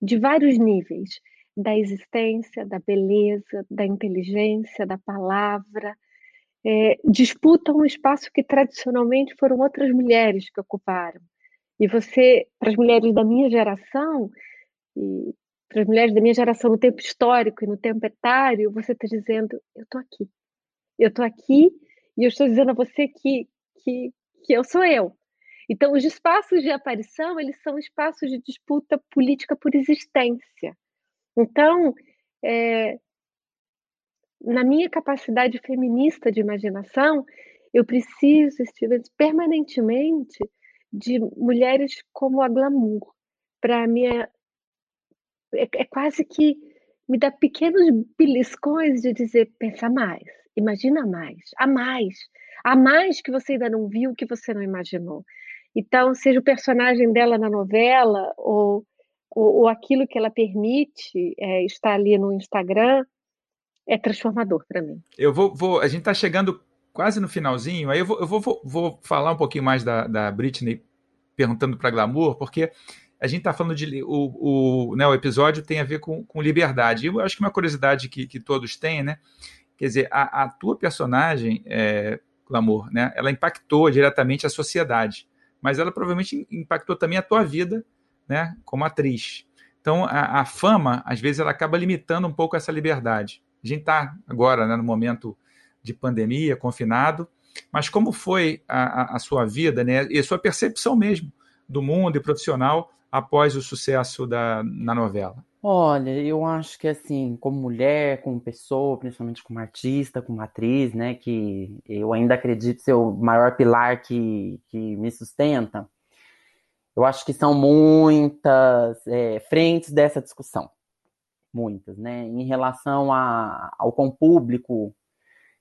de vários níveis, da existência, da beleza, da inteligência, da palavra. É, disputa um espaço que tradicionalmente foram outras mulheres que ocuparam. E você, para as mulheres da minha geração, e para as mulheres da minha geração no tempo histórico e no tempo etário, você está dizendo: eu estou aqui. Eu estou aqui e eu estou dizendo a você que, que, que eu sou eu. Então, os espaços de aparição, eles são espaços de disputa política por existência. Então, é, na minha capacidade feminista de imaginação, eu preciso, Stevens, permanentemente de mulheres como a Glamour. Para mim, é, é, é quase que me dá pequenos beliscões de dizer: pensa mais, imagina mais, a mais, a mais que você ainda não viu, que você não imaginou. Então, seja o personagem dela na novela ou, ou, ou aquilo que ela permite é, estar ali no Instagram, é transformador para mim. Eu vou, vou a gente está chegando quase no finalzinho, aí eu vou, eu vou, vou, falar um pouquinho mais da, da Britney perguntando para Glamour, porque a gente está falando de. O, o, né, o episódio tem a ver com, com liberdade. Eu acho que uma curiosidade que, que todos têm, né? Quer dizer, a, a tua personagem, é, Glamour, né? Ela impactou diretamente a sociedade mas ela provavelmente impactou também a tua vida, né, como atriz. Então, a, a fama, às vezes, ela acaba limitando um pouco essa liberdade. A gente está agora né, no momento de pandemia, confinado, mas como foi a, a, sua vida né, e a sua percepção mesmo do mundo e profissional após o sucesso da, na novela? Olha, eu acho que assim, como mulher, como pessoa, principalmente como artista, como atriz, né, que eu ainda acredito ser o maior pilar que, que me sustenta, eu acho que são muitas é, frentes dessa discussão. Muitas, né? Em relação a, ao com público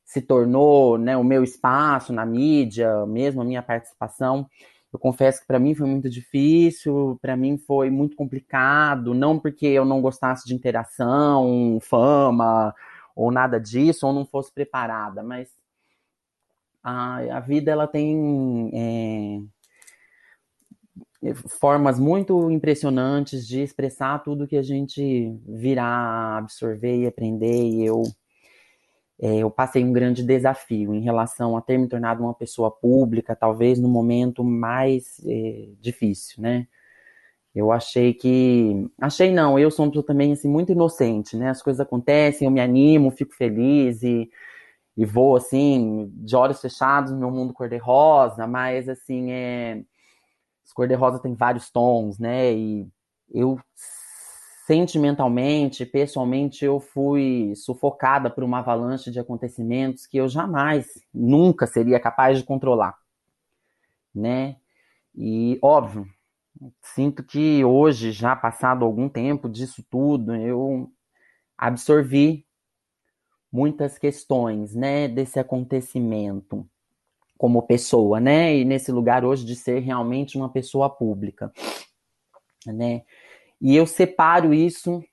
se tornou né, o meu espaço na mídia, mesmo a minha participação, eu confesso que para mim foi muito difícil, para mim foi muito complicado, não porque eu não gostasse de interação, fama ou nada disso, ou não fosse preparada, mas a, a vida ela tem é, formas muito impressionantes de expressar tudo que a gente virá absorver e aprender, e eu é, eu passei um grande desafio em relação a ter me tornado uma pessoa pública, talvez no momento mais é, difícil, né? Eu achei que. Achei não, eu sou uma pessoa também assim, muito inocente, né? As coisas acontecem, eu me animo, fico feliz e, e vou assim, de olhos fechados no meu mundo cor-de-rosa, mas assim, é. Cor-de-rosa tem vários tons, né? E eu sentimentalmente, pessoalmente, eu fui sufocada por uma avalanche de acontecimentos que eu jamais, nunca seria capaz de controlar, né? E óbvio, sinto que hoje, já passado algum tempo disso tudo, eu absorvi muitas questões, né, desse acontecimento como pessoa, né? E nesse lugar hoje de ser realmente uma pessoa pública, né? E eu separo isso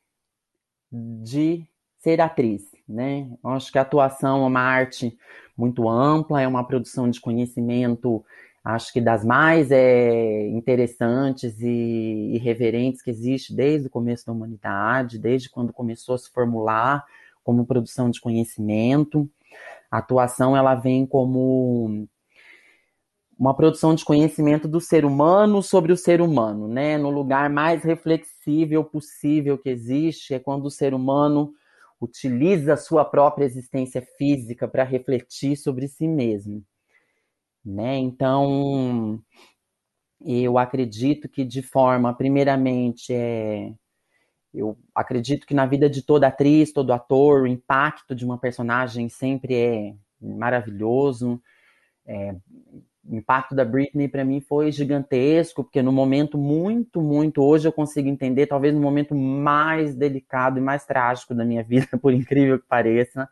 de ser atriz, né? Eu acho que a atuação é uma arte muito ampla, é uma produção de conhecimento, acho que das mais é, interessantes e irreverentes que existe desde o começo da humanidade, desde quando começou a se formular como produção de conhecimento. A atuação ela vem como uma produção de conhecimento do ser humano sobre o ser humano, né? No lugar mais reflexível possível que existe é quando o ser humano utiliza a sua própria existência física para refletir sobre si mesmo, né? Então, eu acredito que de forma, primeiramente, é eu acredito que na vida de toda atriz, todo ator, o impacto de uma personagem sempre é maravilhoso. É, o impacto da Britney para mim foi gigantesco, porque no momento muito, muito, hoje eu consigo entender, talvez no momento mais delicado e mais trágico da minha vida, por incrível que pareça,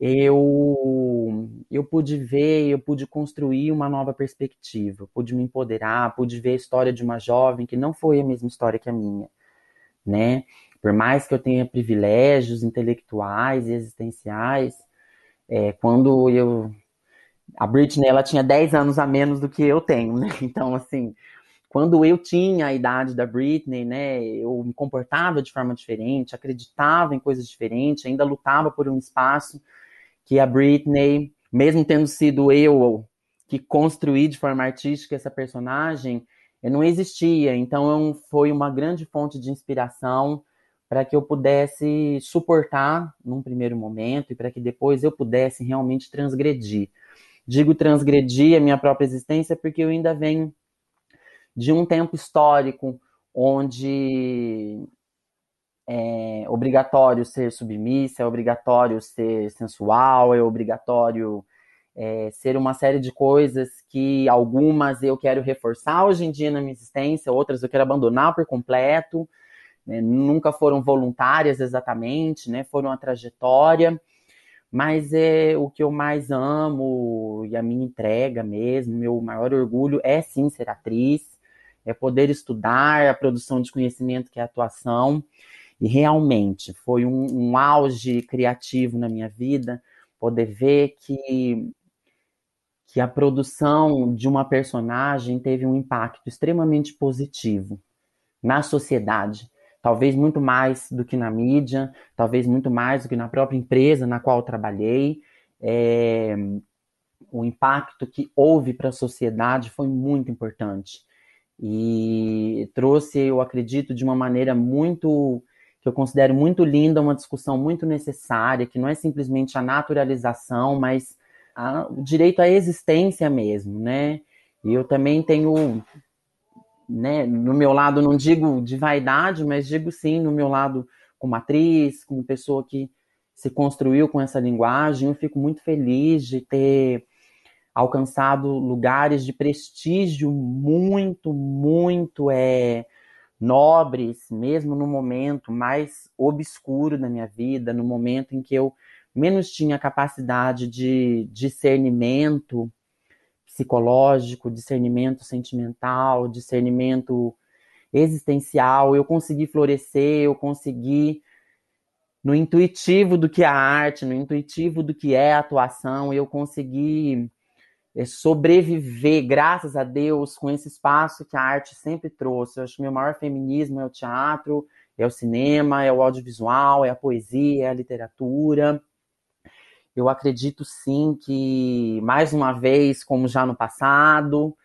eu eu pude ver, eu pude construir uma nova perspectiva, pude me empoderar, pude ver a história de uma jovem que não foi a mesma história que a minha, né? Por mais que eu tenha privilégios intelectuais e existenciais, é, quando eu a Britney ela tinha 10 anos a menos do que eu tenho, né? Então, assim, quando eu tinha a idade da Britney, né, eu me comportava de forma diferente, acreditava em coisas diferentes, ainda lutava por um espaço que a Britney, mesmo tendo sido eu que construí de forma artística essa personagem, não existia. Então, foi uma grande fonte de inspiração para que eu pudesse suportar num primeiro momento e para que depois eu pudesse realmente transgredir. Digo transgredir a minha própria existência porque eu ainda venho de um tempo histórico onde é obrigatório ser submissa, é obrigatório ser sensual, é obrigatório é, ser uma série de coisas que algumas eu quero reforçar hoje em dia na minha existência, outras eu quero abandonar por completo, né? nunca foram voluntárias exatamente, né? foram a trajetória mas é o que eu mais amo e a minha entrega mesmo, meu maior orgulho é sim ser atriz, é poder estudar a produção de conhecimento que é a atuação, e realmente foi um, um auge criativo na minha vida poder ver que que a produção de uma personagem teve um impacto extremamente positivo na sociedade talvez muito mais do que na mídia, talvez muito mais do que na própria empresa na qual trabalhei. É, o impacto que houve para a sociedade foi muito importante e trouxe, eu acredito, de uma maneira muito que eu considero muito linda, uma discussão muito necessária, que não é simplesmente a naturalização, mas a, o direito à existência mesmo, né? E eu também tenho né, no meu lado, não digo de vaidade, mas digo sim no meu lado como atriz, como pessoa que se construiu com essa linguagem. Eu fico muito feliz de ter alcançado lugares de prestígio muito, muito é, nobres, mesmo no momento mais obscuro da minha vida, no momento em que eu menos tinha capacidade de discernimento psicológico, discernimento sentimental, discernimento existencial, eu consegui florescer, eu consegui no intuitivo do que é a arte, no intuitivo do que é a atuação, eu consegui é, sobreviver, graças a Deus, com esse espaço que a arte sempre trouxe. Eu acho que meu maior feminismo é o teatro, é o cinema, é o audiovisual, é a poesia, é a literatura eu acredito sim que, mais uma vez, como já no passado,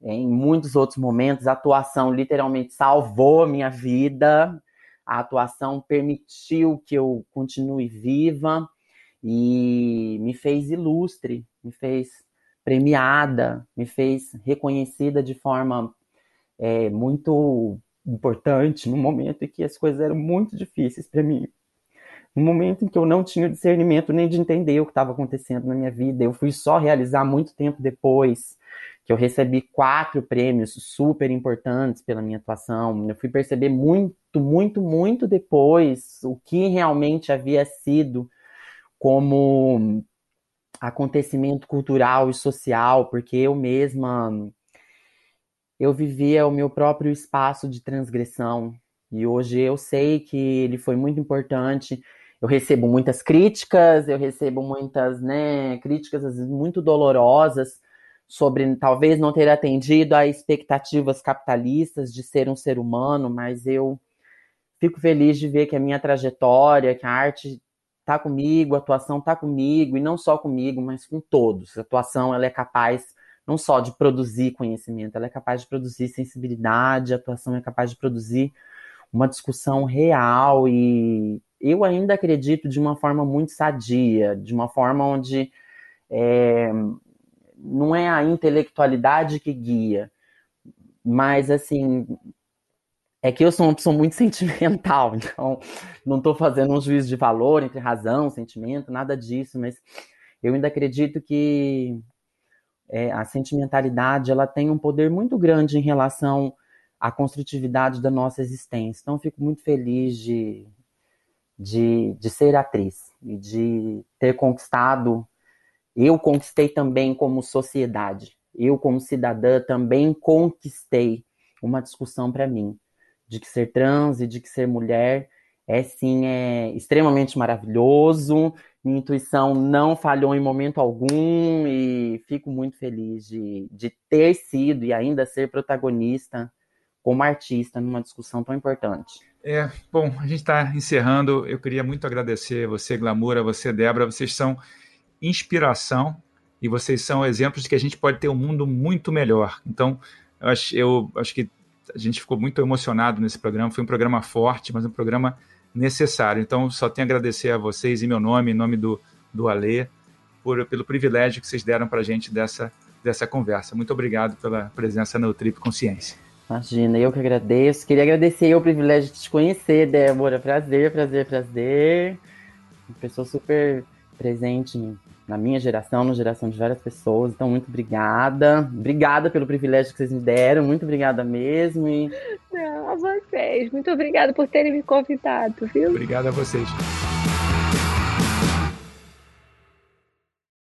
em muitos outros momentos, a atuação literalmente salvou a minha vida, a atuação permitiu que eu continue viva e me fez ilustre, me fez premiada, me fez reconhecida de forma é, muito importante no momento em que as coisas eram muito difíceis para mim um momento em que eu não tinha discernimento nem de entender o que estava acontecendo na minha vida. Eu fui só realizar muito tempo depois que eu recebi quatro prêmios super importantes pela minha atuação. Eu fui perceber muito, muito, muito depois o que realmente havia sido como acontecimento cultural e social, porque eu mesma eu vivia o meu próprio espaço de transgressão. E hoje eu sei que ele foi muito importante eu recebo muitas críticas, eu recebo muitas né, críticas muito dolorosas sobre talvez não ter atendido a expectativas capitalistas de ser um ser humano, mas eu fico feliz de ver que a minha trajetória, que a arte está comigo, a atuação está comigo, e não só comigo, mas com todos. A atuação ela é capaz não só de produzir conhecimento, ela é capaz de produzir sensibilidade, a atuação é capaz de produzir uma discussão real e eu ainda acredito de uma forma muito sadia, de uma forma onde é, não é a intelectualidade que guia, mas assim é que eu sou uma pessoa muito sentimental, então não estou fazendo um juízo de valor entre razão, sentimento, nada disso, mas eu ainda acredito que é, a sentimentalidade ela tem um poder muito grande em relação à construtividade da nossa existência. Então, fico muito feliz de, de, de ser atriz e de ter conquistado. Eu conquistei também como sociedade. Eu, como cidadã, também conquistei uma discussão para mim de que ser trans e de que ser mulher é sim é extremamente maravilhoso. Minha intuição não falhou em momento algum e fico muito feliz de, de ter sido e ainda ser protagonista como artista numa discussão tão importante. É, bom, a gente está encerrando. Eu queria muito agradecer você, Glamoura, você, Débora. Vocês são inspiração e vocês são exemplos de que a gente pode ter um mundo muito melhor. Então, eu acho, eu acho que a gente ficou muito emocionado nesse programa. Foi um programa forte, mas um programa necessário. Então, só tenho a agradecer a vocês em meu nome, em nome do, do Alê, por, pelo privilégio que vocês deram para a gente dessa, dessa conversa. Muito obrigado pela presença no Trip Consciência. Imagina, eu que agradeço. Queria agradecer o privilégio de te conhecer, Débora. Prazer, prazer, prazer. Uma pessoa super presente na minha geração, na geração de várias pessoas. Então, muito obrigada. Obrigada pelo privilégio que vocês me deram. Muito obrigada mesmo. E... Não, a vocês. Muito obrigada por terem me convidado, viu? Obrigado a vocês.